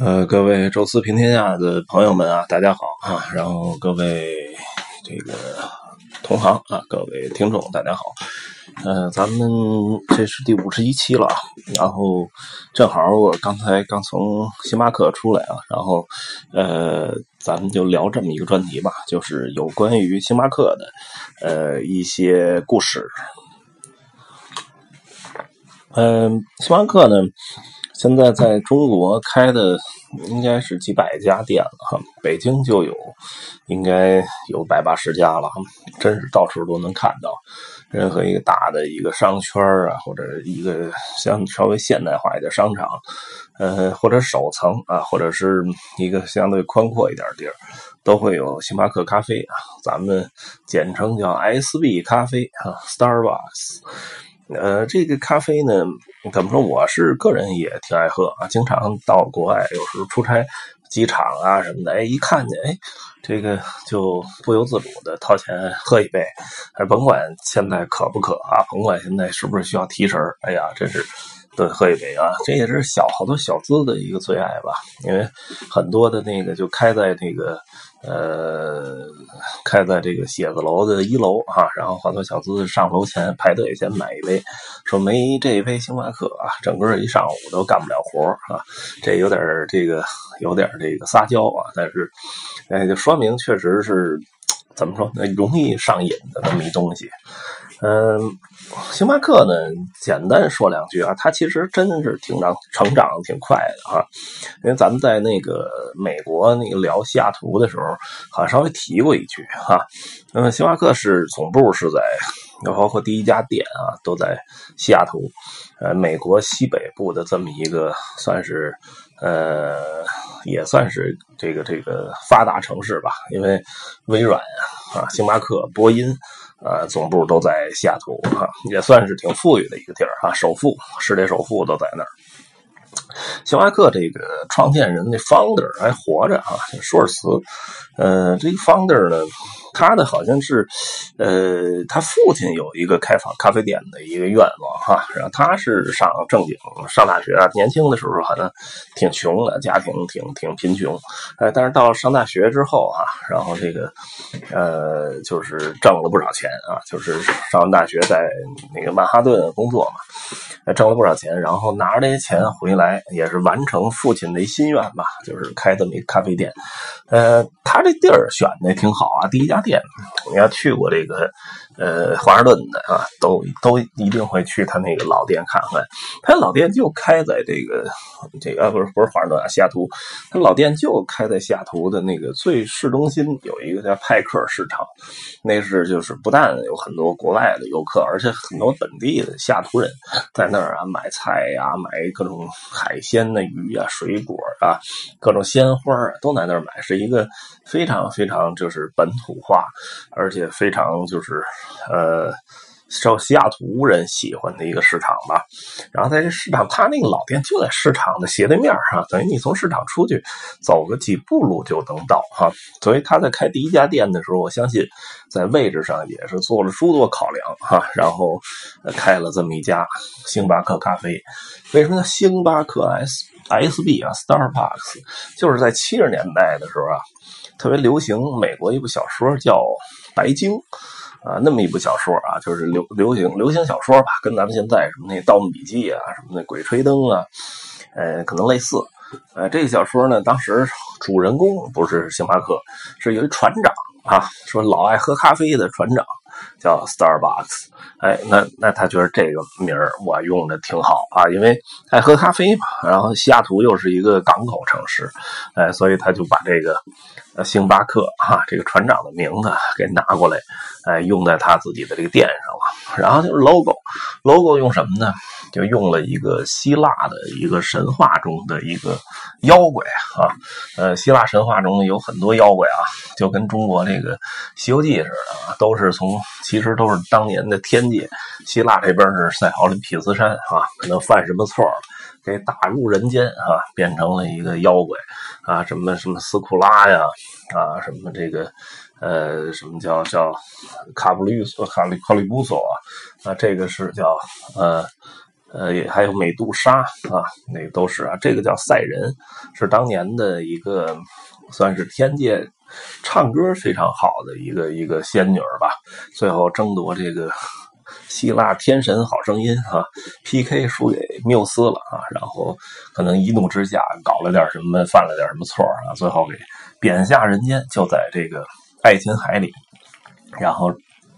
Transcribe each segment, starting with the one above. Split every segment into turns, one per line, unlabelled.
呃，各位宙斯平天下的朋友们啊，大家好啊！然后各位这个同行啊，各位听众大家好。呃，咱们这是第五十一期了，然后正好我刚才刚从星巴克出来啊，然后呃，咱们就聊这么一个专题吧，就是有关于星巴克的呃一些故事。嗯，星巴克呢？现在在中国开的应该是几百家店了哈，北京就有，应该有百八十家了，真是到处都能看到。任何一个大的一个商圈啊，或者一个相稍微现代化一点商场，呃，或者首层啊，或者是一个相对宽阔一点地儿，都会有星巴克咖啡啊，咱们简称叫 SB 咖啡啊，Starbucks。呃，这个咖啡呢，怎么说？我是个人也挺爱喝啊，经常到国外，有时候出差，机场啊什么的，哎，一看见，哎，这个就不由自主的掏钱喝一杯，哎，甭管现在渴不渴啊，甭管现在是不是需要提神哎呀，真是都喝一杯啊，这也是小好多小资的一个最爱吧，因为很多的那个就开在那个。呃，开在这个写字楼的一楼啊，然后好多小资上楼前排队先买一杯，说没这一杯星巴克啊，整个一上午都干不了活啊，这有点这个有点这个撒娇啊，但是，哎，就说明确实是怎么说，容易上瘾的这么一东西。嗯，星巴克呢，简单说两句啊，它其实真是挺长成长挺快的啊。因为咱们在那个美国那个聊西雅图的时候，好像稍微提过一句哈。嗯，星巴克是总部是在，包括第一家店啊，都在西雅图，呃，美国西北部的这么一个算是呃，也算是这个这个发达城市吧。因为微软啊，星巴克、波音。呃，总部都在西雅图啊，也算是挺富裕的一个地儿啊，首富、世界首富都在那儿。星巴克这个创建人那 founder 还活着啊，舒尔茨。呃，这个 founder 呢。他的好像是，呃，他父亲有一个开房咖啡店的一个愿望哈，然后他是上正经上大学啊，年轻的时候好像挺穷的，家庭挺挺贫穷，哎，但是到上大学之后啊，然后这个呃，就是挣了不少钱啊，就是上完大学在那个曼哈顿工作嘛，挣了不少钱，然后拿着这些钱回来，也是完成父亲的心愿吧，就是开这么一咖啡店，呃，他这地儿选的挺好啊，第一家。店，你要去过这个，呃，华盛顿的啊，都都一定会去他那个老店看看。他老店就开在这个这个不是不是华盛顿啊，西雅图。他老店就开在西雅图的那个最市中心，有一个叫派克市场。那是就是不但有很多国外的游客，而且很多本地的西雅图人在那儿啊买菜呀，买各种海鲜的鱼啊、水果啊、各种鲜花都在那儿买，是一个非常非常就是本土化。而且非常就是，呃，受西雅图人喜欢的一个市场吧。然后在这市场，他那个老店就在市场的斜对面哈，等于你从市场出去走个几步路就能到哈。所以他在开第一家店的时候，我相信在位置上也是做了诸多考量哈。然后开了这么一家星巴克咖啡。为什么叫星巴克 S S B 啊？Starbucks 就是在七十年代的时候啊。特别流行美国一部小说叫《白鲸》，啊，那么一部小说啊，就是流流行流行小说吧，跟咱们现在什么那《盗墓笔记》啊，什么那《鬼吹灯》啊，呃，可能类似。呃，这个小说呢，当时主人公不是星巴克，是有一船长啊，说老爱喝咖啡的船长。叫 Starbucks，哎，那那他觉得这个名儿我用的挺好啊，因为爱喝咖啡嘛。然后西雅图又是一个港口城市，哎，所以他就把这个星巴克哈这个船长的名字给拿过来，哎，用在他自己的这个店上了。然后就是 logo，logo 用什么呢？就用了一个希腊的一个神话中的一个妖怪啊，呃，希腊神话中有很多妖怪啊，就跟中国这个《西游记》似的，都是从其实都是当年的天界，希腊这边是在奥林匹斯山啊，可能犯什么错了给打入人间啊，变成了一个妖怪啊，什么什么斯库拉呀啊，什么这个呃，什么叫叫卡布吕索卡里卡里布索啊，啊，这个是叫呃。呃，也还有美杜莎啊，那都是啊。这个叫赛人，是当年的一个算是天界唱歌非常好的一个一个仙女吧，最后争夺这个。希腊天神好声音啊，PK 输给缪斯了啊，然后可能一怒之下搞了点什么，犯了点什么错啊，最后给贬下人间，就在这个爱琴海里，然后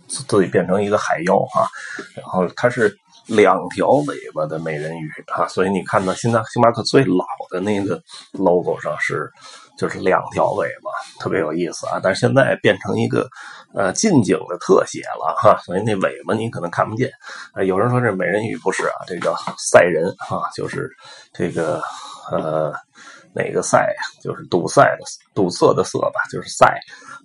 自己变成一个海妖啊，然后他是两条尾巴的美人鱼啊，所以你看到现在星巴克最老的那个 logo 上是。就是两条尾巴，特别有意思啊！但是现在变成一个呃近景的特写了哈，所以那尾巴你可能看不见。有人说这美人鱼不是啊，这叫赛人啊，就是这个呃哪个塞就是堵塞的堵塞的塞吧，就是塞。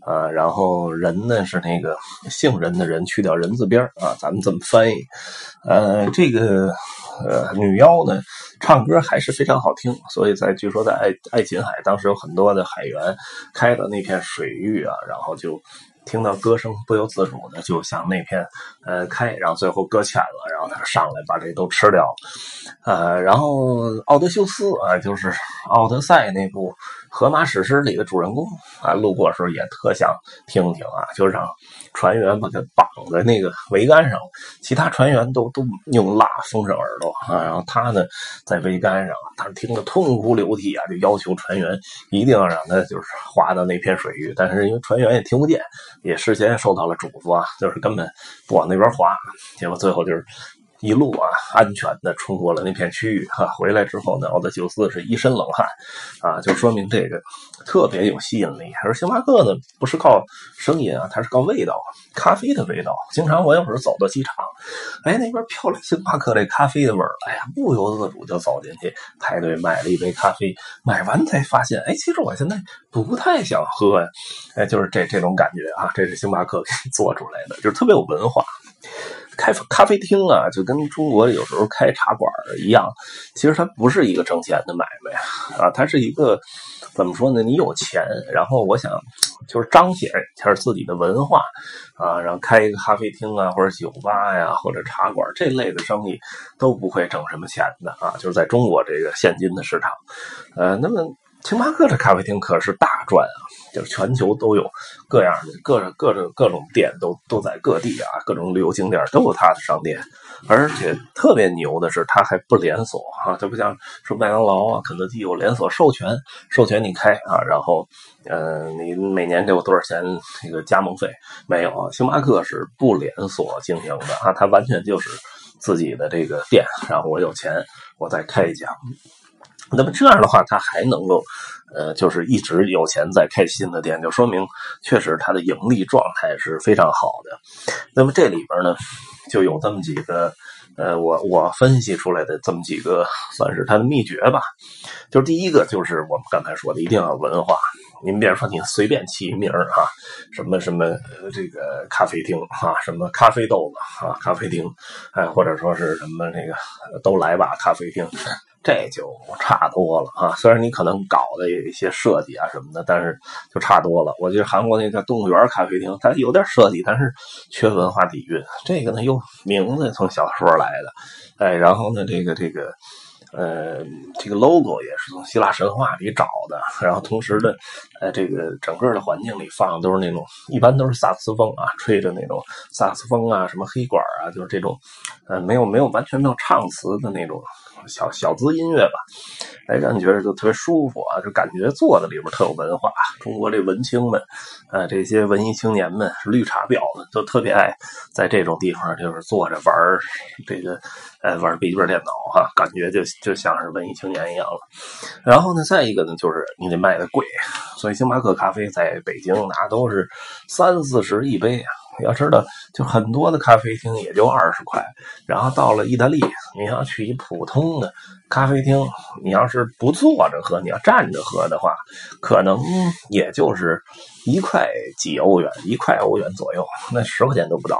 呃，然后人呢是那个姓人的人，去掉人字边啊，咱们这么翻译。呃，这个呃女妖呢，唱歌还是非常好听，所以在据说在爱爱琴海，当时有很多的海员开的那片水域啊，然后就。听到歌声，不由自主的就向那片呃开，然后最后搁浅了，然后他上来把这都吃掉，呃，然后奥德修斯啊，就是《奥德赛》那部荷马史诗里的主人公啊，路过时候也特想听听啊，就让船员把他绑在那个桅杆上，其他船员都都用蜡封上耳朵啊，然后他呢在桅杆上，他听得痛哭流涕啊，就要求船员一定要让他就是划到那片水域，但是因为船员也听不见。也事先受到了嘱咐啊，就是根本不往那边滑，结果最后就是一路啊安全的冲过了那片区域哈。回来之后呢，奥德修斯是一身冷汗啊，就说明这个特别有吸引力。而星巴克呢，不是靠声音啊，它是靠味道，咖啡的味道。经常我有时候走到机场，哎，那边飘来星巴克这咖啡的味儿，哎呀，不由自主就走进去排队买了一杯咖啡。买完才发现，哎，其实我现在不太想喝呀，哎，就是这这种感觉啊，这是星巴克给做出来的，就是特别有文化。开咖啡厅啊，就跟中国有时候开茶馆一样，其实它不是一个挣钱的买卖啊，它是一个怎么说呢？你有钱，然后我想就是彰显一下自己的文化啊，然后开一个咖啡厅啊，或者酒吧呀，或者茶馆这类的生意都不会挣什么钱的啊，就是在中国这个现金的市场，呃，那么。星巴克的咖啡厅可是大赚啊，就是全球都有各样的各种各种各种店，都都在各地啊，各种旅游景点都有它的商店，而且特别牛的是，它还不连锁啊，它不像说麦当劳啊、肯德基有连锁授权，授权你开啊，然后呃，你每年给我多少钱那个加盟费？没有啊，星巴克是不连锁经营的啊，它完全就是自己的这个店，然后我有钱，我再开一家。那么这样的话，他还能够，呃，就是一直有钱在开新的店，就说明确实他的盈利状态是非常好的。那么这里边呢，就有这么几个，呃，我我分析出来的这么几个，算是他的秘诀吧。就是第一个，就是我们刚才说的，一定要文化。您别说，您随便起名儿哈，什么什么这个咖啡厅哈，什么咖啡豆子啊，咖啡厅，哎，或者说是什么那个都来吧咖啡厅。这就差多了啊！虽然你可能搞的有一些设计啊什么的，但是就差多了。我觉得韩国那个动物园咖啡厅，它有点设计，但是缺文化底蕴。这个呢，又名字从小说来的，哎，然后呢，这个这个呃，这个 logo 也是从希腊神话里找的。然后同时呢，呃，这个整个的环境里放的都是那种，一般都是萨斯风啊，吹着那种萨斯风啊，什么黑管啊，就是这种，呃，没有没有完全没有唱词的那种。小小资音乐吧，哎，让你觉得就特别舒服啊，就感觉坐在里边特有文化。中国这文青们，呃，这些文艺青年们，绿茶婊们，都特别爱在这种地方就是坐着玩这个，呃，玩笔记本电脑哈，感觉就就像是文艺青年一样了。然后呢，再一个呢，就是你得卖的贵，所以星巴克咖啡在北京那都是三四十一杯啊。要知道，就很多的咖啡厅也就二十块，然后到了意大利，你要去一普通的咖啡厅，你要是不坐着喝，你要站着喝的话，可能也就是一块几欧元，一块欧元左右，那十块钱都不到。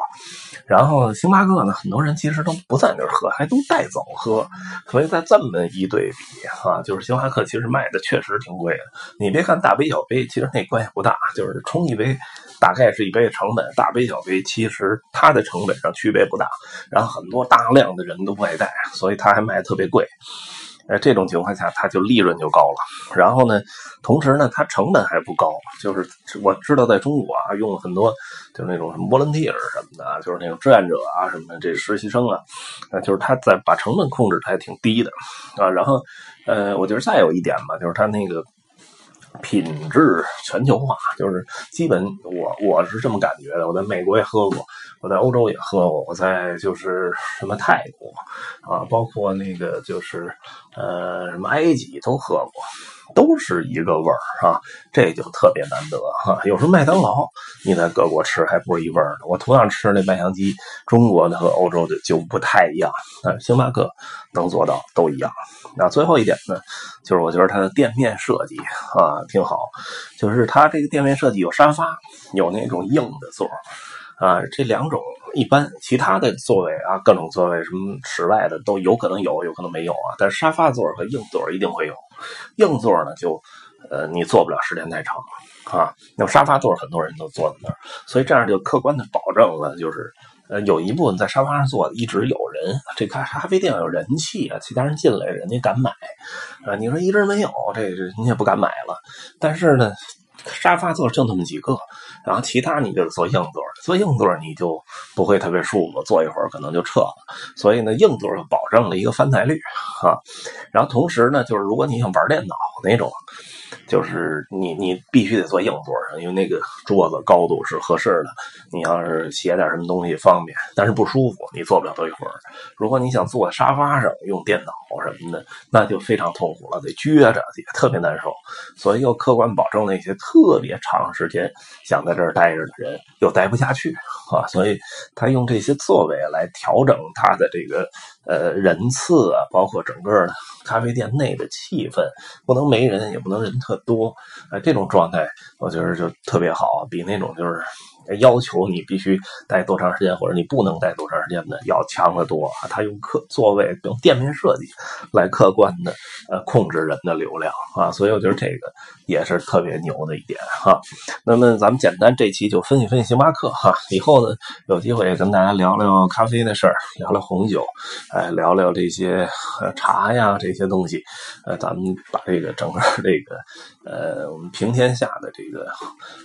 然后星巴克呢，很多人其实都不在那儿喝，还都带走喝。所以在这么一对比哈，就是星巴克其实卖的确实挺贵的。你别看大杯小杯，其实那关系不大，就是冲一杯大概是一杯的成本，大杯小杯其实它的成本上区别不大。然后很多大量的人都不爱带，所以它还卖特别贵。呃，这种情况下，他就利润就高了。然后呢，同时呢，它成本还不高。就是我知道，在中国啊，用了很多就是那种什么 volunteer 什么的，就是那种志愿者啊，什么这实习生啊，呃，就是他在把成本控制的还挺低的啊。然后，呃，我觉得再有一点吧，就是他那个。品质全球化，就是基本我我是这么感觉的。我在美国也喝过，我在欧洲也喝过，我在就是什么泰国啊，包括那个就是呃什么埃及都喝过。都是一个味儿啊，这就特别难得哈。有时候麦当劳你在各国吃还不是一味儿呢。我同样吃那麦香鸡，中国的和欧洲的就不太一样。但是星巴克能做到都一样。那最后一点呢，就是我觉得它的店面设计啊挺好，就是它这个店面设计有沙发，有那种硬的座啊，这两种一般，其他的座位啊，各种座位什么室外的都有可能有，有可能没有啊。但是沙发座和硬座一定会有。硬座呢，就呃你坐不了时间太长啊。那沙发座很多人都坐在那儿，所以这样就客观的保证了，就是呃有一部分在沙发上坐的一直有人，这咖咖啡店有人气啊，其他人进来人家敢买啊。你说一直没有，这这人家不敢买了。但是呢。沙发座就那么几个，然后其他你就是坐硬座，坐硬座你就不会特别舒服，坐一会儿可能就撤了。所以呢，硬座就保证了一个翻台率啊。然后同时呢，就是如果你想玩电脑那种。就是你，你必须得坐硬座上，因为那个桌子高度是合适的。你要是写点什么东西方便，但是不舒服，你坐不了多一会儿。如果你想坐在沙发上用电脑什么的，那就非常痛苦了，得撅着，也特别难受。所以又客观保证那些特别长时间想在这儿待着的人又待不下去啊。所以他用这些座位来调整他的这个。呃，人次啊，包括整个的咖啡店内的气氛，不能没人，也不能人特多，哎，这种状态，我觉得就特别好，比那种就是。要求你必须待多长时间，或者你不能待多长时间的，要强得多！他用客座位用店面设计来客观的呃控制人的流量啊，所以我觉得这个也是特别牛的一点哈。那么咱们简单这期就分析分析星巴克哈，以后呢有机会跟大家聊聊咖啡的事儿，聊聊红酒，哎，聊聊这些茶呀这些东西，呃，咱们把这个整个这个呃我们平天下的这个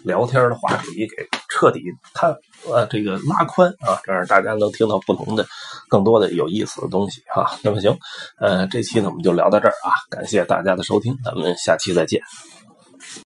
聊天的话题给彻底。它呃，这个拉宽啊，这样大家能听到不同的、更多的有意思的东西哈。那么行，呃，这期呢我们就聊到这儿啊，感谢大家的收听，咱们下期再见。